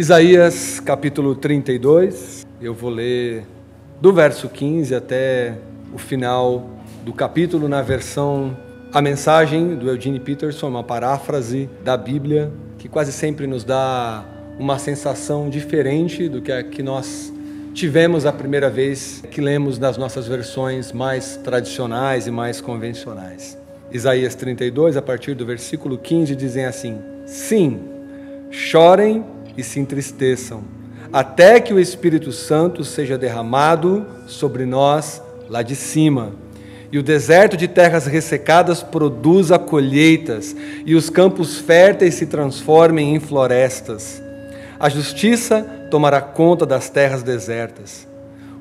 Isaías capítulo 32, eu vou ler do verso 15 até o final do capítulo na versão A Mensagem do Eugene Peterson, uma paráfrase da Bíblia que quase sempre nos dá uma sensação diferente do que a que nós tivemos a primeira vez que lemos nas nossas versões mais tradicionais e mais convencionais. Isaías 32, a partir do versículo 15, dizem assim: Sim, chorem e se entristeçam, até que o Espírito Santo seja derramado sobre nós lá de cima. E o deserto de terras ressecadas produza colheitas, e os campos férteis se transformem em florestas. A justiça tomará conta das terras desertas.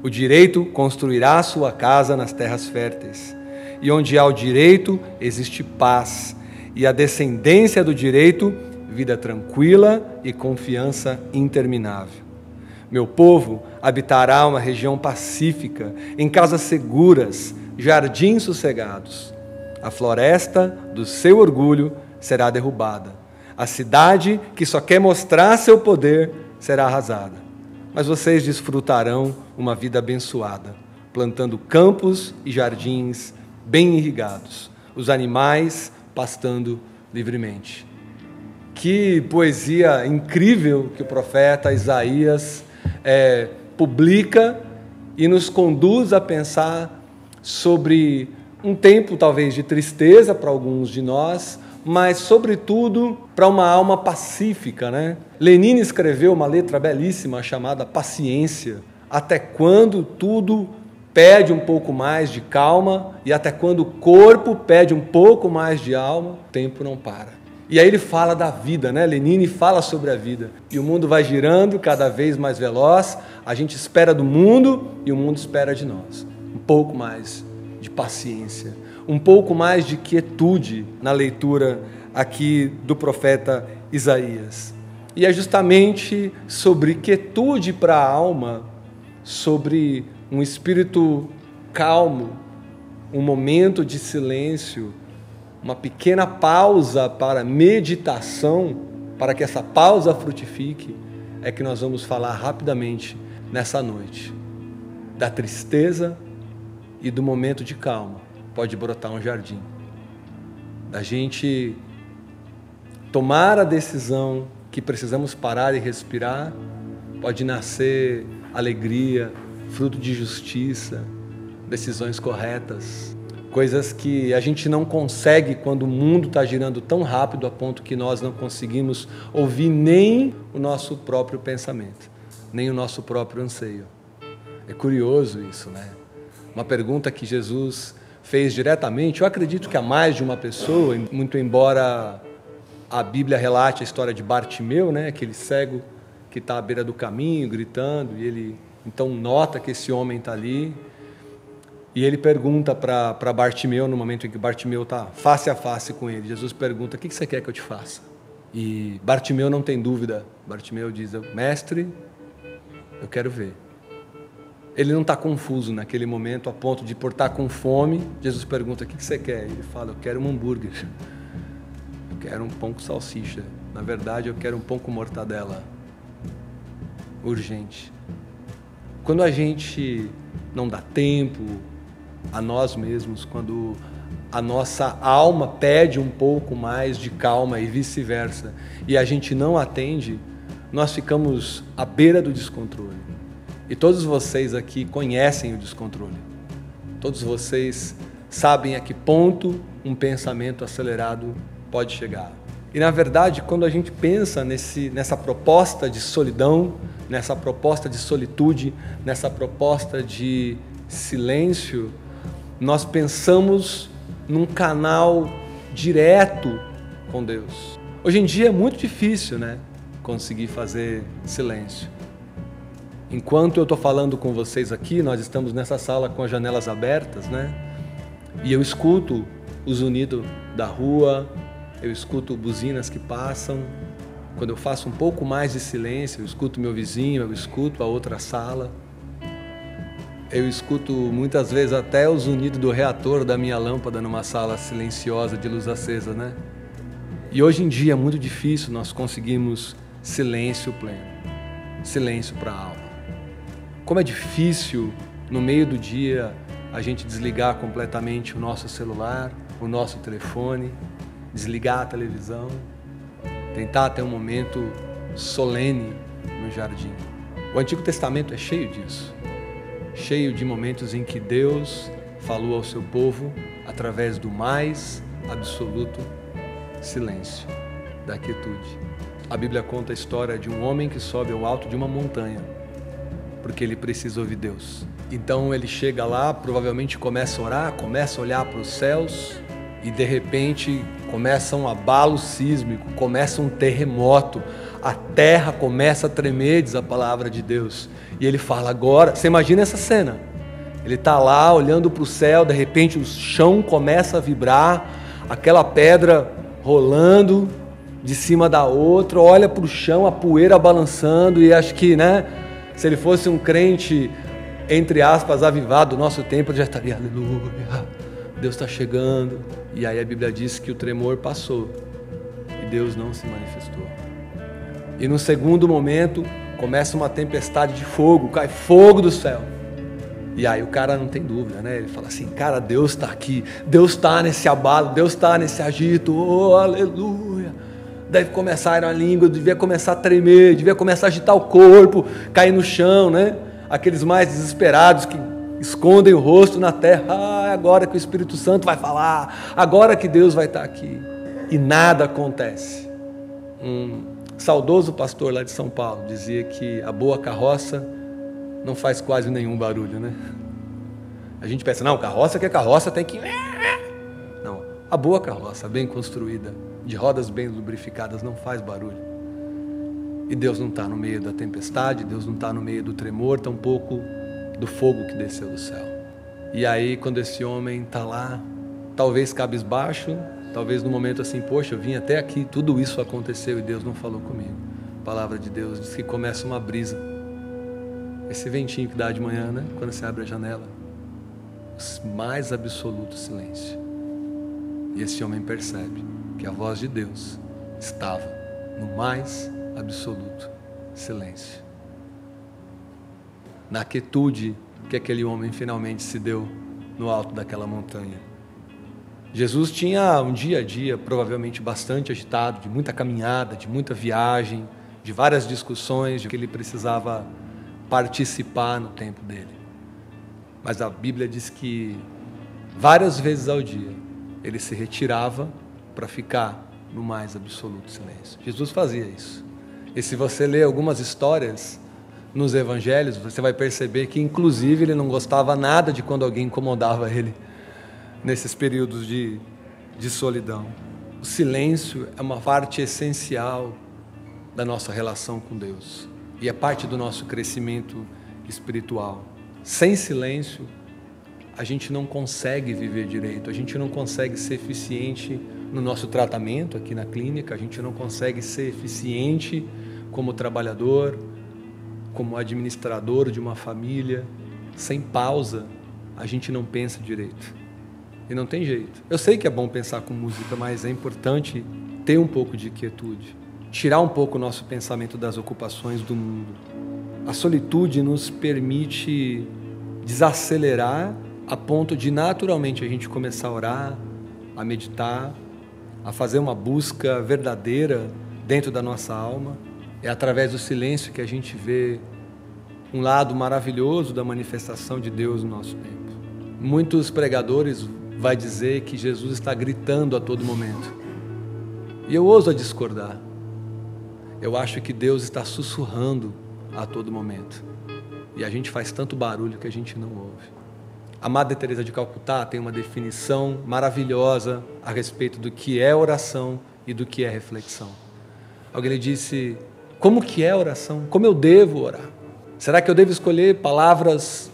O direito construirá sua casa nas terras férteis. E onde há o direito, existe paz, e a descendência do direito vida tranquila e confiança interminável. Meu povo habitará uma região pacífica, em casas seguras, jardins sossegados. A floresta do seu orgulho será derrubada. A cidade que só quer mostrar seu poder será arrasada. Mas vocês desfrutarão uma vida abençoada, plantando campos e jardins bem irrigados, os animais pastando livremente. Que poesia incrível que o profeta Isaías é, publica e nos conduz a pensar sobre um tempo talvez de tristeza para alguns de nós, mas sobretudo para uma alma pacífica, né? Lenin escreveu uma letra belíssima chamada Paciência. Até quando tudo pede um pouco mais de calma e até quando o corpo pede um pouco mais de alma, o tempo não para. E aí ele fala da vida, né? Lenine fala sobre a vida. E o mundo vai girando cada vez mais veloz. A gente espera do mundo e o mundo espera de nós. Um pouco mais de paciência, um pouco mais de quietude na leitura aqui do profeta Isaías. E é justamente sobre quietude para a alma, sobre um espírito calmo, um momento de silêncio, uma pequena pausa para meditação, para que essa pausa frutifique, é que nós vamos falar rapidamente nessa noite. Da tristeza e do momento de calma pode brotar um jardim. Da gente tomar a decisão que precisamos parar e respirar, pode nascer alegria, fruto de justiça, decisões corretas, coisas que a gente não consegue quando o mundo está girando tão rápido a ponto que nós não conseguimos ouvir nem o nosso próprio pensamento, nem o nosso próprio anseio. É curioso isso, né? Uma pergunta que Jesus fez diretamente, eu acredito que a mais de uma pessoa, muito embora a Bíblia relate a história de Bartimeu, né, aquele cego que está à beira do caminho gritando, e ele então nota que esse homem está ali e ele pergunta para Bartimeu, no momento em que Bartimeu está face a face com ele, Jesus pergunta: O que você quer que eu te faça? E Bartimeu não tem dúvida. Bartimeu diz: Mestre, eu quero ver. Ele não está confuso naquele momento, a ponto de, por estar tá com fome, Jesus pergunta: O que você quer? Ele fala: Eu quero um hambúrguer. Eu quero um pão com salsicha. Na verdade, eu quero um pão com mortadela. Urgente. Quando a gente não dá tempo, a nós mesmos, quando a nossa alma pede um pouco mais de calma e vice-versa, e a gente não atende, nós ficamos à beira do descontrole. E todos vocês aqui conhecem o descontrole. Todos vocês sabem a que ponto um pensamento acelerado pode chegar. E na verdade, quando a gente pensa nesse, nessa proposta de solidão, nessa proposta de solitude, nessa proposta de silêncio, nós pensamos num canal direto com Deus. Hoje em dia é muito difícil, né? Conseguir fazer silêncio. Enquanto eu estou falando com vocês aqui, nós estamos nessa sala com as janelas abertas, né? E eu escuto o zunido da rua, eu escuto buzinas que passam. Quando eu faço um pouco mais de silêncio, eu escuto meu vizinho, eu escuto a outra sala. Eu escuto muitas vezes até o zunido do reator da minha lâmpada numa sala silenciosa de luz acesa, né? E hoje em dia é muito difícil nós conseguirmos silêncio pleno, silêncio para a alma. Como é difícil no meio do dia a gente desligar completamente o nosso celular, o nosso telefone, desligar a televisão, tentar ter um momento solene no jardim. O Antigo Testamento é cheio disso, cheio de momentos em que Deus falou ao seu povo através do mais absoluto silêncio, da quietude. A Bíblia conta a história de um homem que sobe ao alto de uma montanha, porque ele precisa ouvir Deus. Então ele chega lá, provavelmente começa a orar, começa a olhar para os céus e de repente começa um abalo sísmico, começa um terremoto, a terra começa a tremer, diz a palavra de Deus. E ele fala agora, você imagina essa cena? Ele está lá olhando para o céu, de repente o chão começa a vibrar, aquela pedra rolando de cima da outra, olha para o chão, a poeira balançando, e acho que, né, se ele fosse um crente, entre aspas, avivado do nosso tempo, ele já estaria, aleluia, Deus está chegando. E aí a Bíblia diz que o tremor passou e Deus não se manifestou. E no segundo momento, começa uma tempestade de fogo, cai fogo do céu. E aí o cara não tem dúvida, né? Ele fala assim: Cara, Deus está aqui, Deus está nesse abalo, Deus está nesse agito, oh, aleluia. Deve começar a língua, devia começar a tremer, devia começar a agitar o corpo, cair no chão, né? Aqueles mais desesperados que escondem o rosto na terra. Ah, agora que o Espírito Santo vai falar, agora que Deus vai estar aqui. E nada acontece. Um saudoso pastor lá de São Paulo dizia que a boa carroça não faz quase nenhum barulho, né? A gente pensa, não, carroça que é carroça tem que. Não, a boa carroça, bem construída, de rodas bem lubrificadas, não faz barulho. E Deus não está no meio da tempestade, Deus não está no meio do tremor, tampouco do fogo que desceu do céu. E aí, quando esse homem está lá, talvez cabisbaixo, talvez no momento assim, poxa, eu vim até aqui, tudo isso aconteceu e Deus não falou comigo. A palavra de Deus diz que começa uma brisa. Esse ventinho que dá de manhã, né? Quando você abre a janela. Mais absoluto silêncio. E esse homem percebe que a voz de Deus estava no mais absoluto silêncio na quietude que aquele homem finalmente se deu no alto daquela montanha. Jesus tinha um dia a dia provavelmente bastante agitado, de muita caminhada, de muita viagem, de várias discussões, de que ele precisava participar no tempo dele. Mas a Bíblia diz que várias vezes ao dia ele se retirava para ficar no mais absoluto silêncio. Jesus fazia isso. E se você ler algumas histórias nos evangelhos, você vai perceber que, inclusive, ele não gostava nada de quando alguém incomodava ele nesses períodos de, de solidão. O silêncio é uma parte essencial da nossa relação com Deus e é parte do nosso crescimento espiritual. Sem silêncio, a gente não consegue viver direito, a gente não consegue ser eficiente no nosso tratamento aqui na clínica, a gente não consegue ser eficiente como trabalhador, como administrador de uma família, sem pausa, a gente não pensa direito. E não tem jeito. Eu sei que é bom pensar com música, mas é importante ter um pouco de quietude, tirar um pouco o nosso pensamento das ocupações do mundo. A solitude nos permite desacelerar a ponto de naturalmente a gente começar a orar, a meditar, a fazer uma busca verdadeira dentro da nossa alma é através do silêncio que a gente vê um lado maravilhoso da manifestação de Deus no nosso tempo. Muitos pregadores vai dizer que Jesus está gritando a todo momento. E eu ouso a discordar. Eu acho que Deus está sussurrando a todo momento. E a gente faz tanto barulho que a gente não ouve. A Madre Teresa de Calcutá tem uma definição maravilhosa a respeito do que é oração e do que é reflexão. Alguém lhe disse: como que é oração? Como eu devo orar? Será que eu devo escolher palavras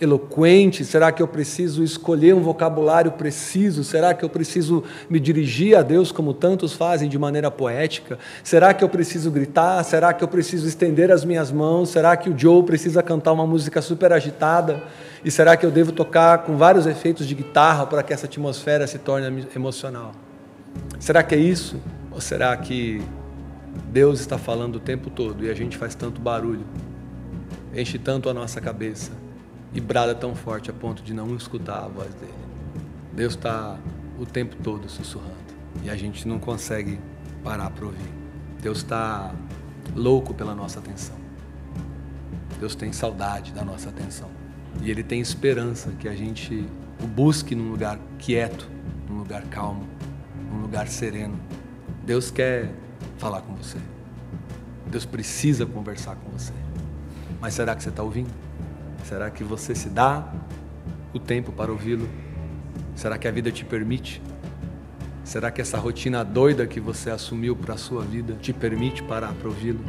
eloquentes? Será que eu preciso escolher um vocabulário preciso? Será que eu preciso me dirigir a Deus como tantos fazem de maneira poética? Será que eu preciso gritar? Será que eu preciso estender as minhas mãos? Será que o Joe precisa cantar uma música super agitada? E será que eu devo tocar com vários efeitos de guitarra para que essa atmosfera se torne emocional? Será que é isso? Ou será que Deus está falando o tempo todo e a gente faz tanto barulho, enche tanto a nossa cabeça e brada tão forte a ponto de não escutar a voz dele. Deus está o tempo todo sussurrando e a gente não consegue parar para ouvir. Deus está louco pela nossa atenção. Deus tem saudade da nossa atenção e Ele tem esperança que a gente o busque num lugar quieto, num lugar calmo, num lugar sereno. Deus quer falar com você. Deus precisa conversar com você. Mas será que você está ouvindo? Será que você se dá o tempo para ouvi-lo? Será que a vida te permite? Será que essa rotina doida que você assumiu para a sua vida te permite parar para ouvi-lo?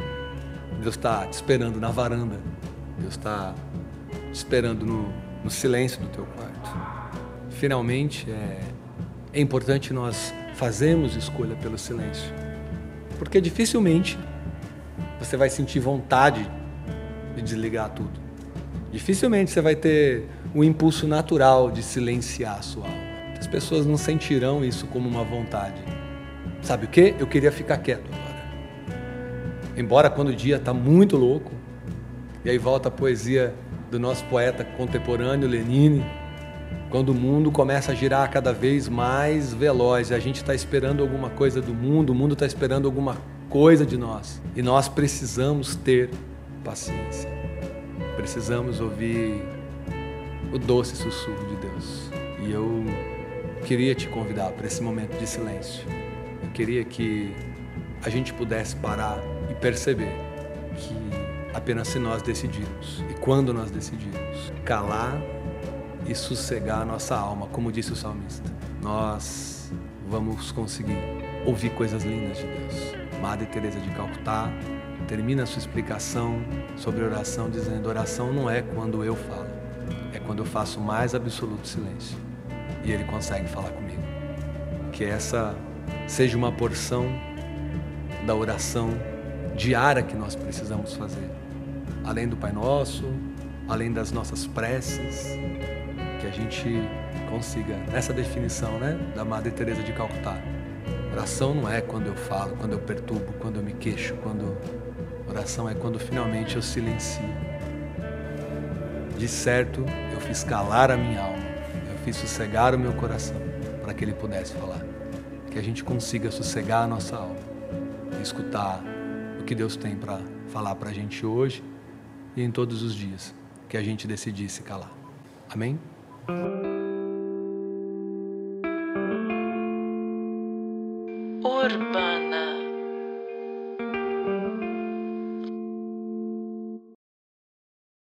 Deus está te esperando na varanda. Deus está te esperando no, no silêncio do teu quarto. Finalmente, é, é importante nós fazermos escolha pelo silêncio. Porque dificilmente você vai sentir vontade de desligar tudo. Dificilmente você vai ter o impulso natural de silenciar a sua alma. As pessoas não sentirão isso como uma vontade. Sabe o que? Eu queria ficar quieto agora. Embora quando o dia está muito louco, e aí volta a poesia do nosso poeta contemporâneo Lenine, quando o mundo começa a girar cada vez mais veloz e a gente está esperando alguma coisa do mundo, o mundo está esperando alguma coisa de nós e nós precisamos ter paciência. Precisamos ouvir o doce sussurro de Deus. E eu queria te convidar para esse momento de silêncio. Eu queria que a gente pudesse parar e perceber que apenas se nós decidirmos e quando nós decidirmos calar e sossegar a nossa alma, como disse o salmista, nós vamos conseguir ouvir coisas lindas de Deus. Madre Teresa de Calcutá termina a sua explicação sobre oração dizendo: oração não é quando eu falo, é quando eu faço o mais absoluto silêncio e Ele consegue falar comigo. Que essa seja uma porção da oração diária que nós precisamos fazer, além do Pai Nosso, além das nossas preces, que a gente consiga nessa definição, né, da Madre Teresa de Calcutá. Oração não é quando eu falo, quando eu perturbo, quando eu me queixo, quando Oração é quando finalmente eu silencio. De certo, eu fiz calar a minha alma, eu fiz sossegar o meu coração para que ele pudesse falar. Que a gente consiga sossegar a nossa alma escutar o que Deus tem para falar para a gente hoje e em todos os dias que a gente decidisse calar. Amém? Urbana.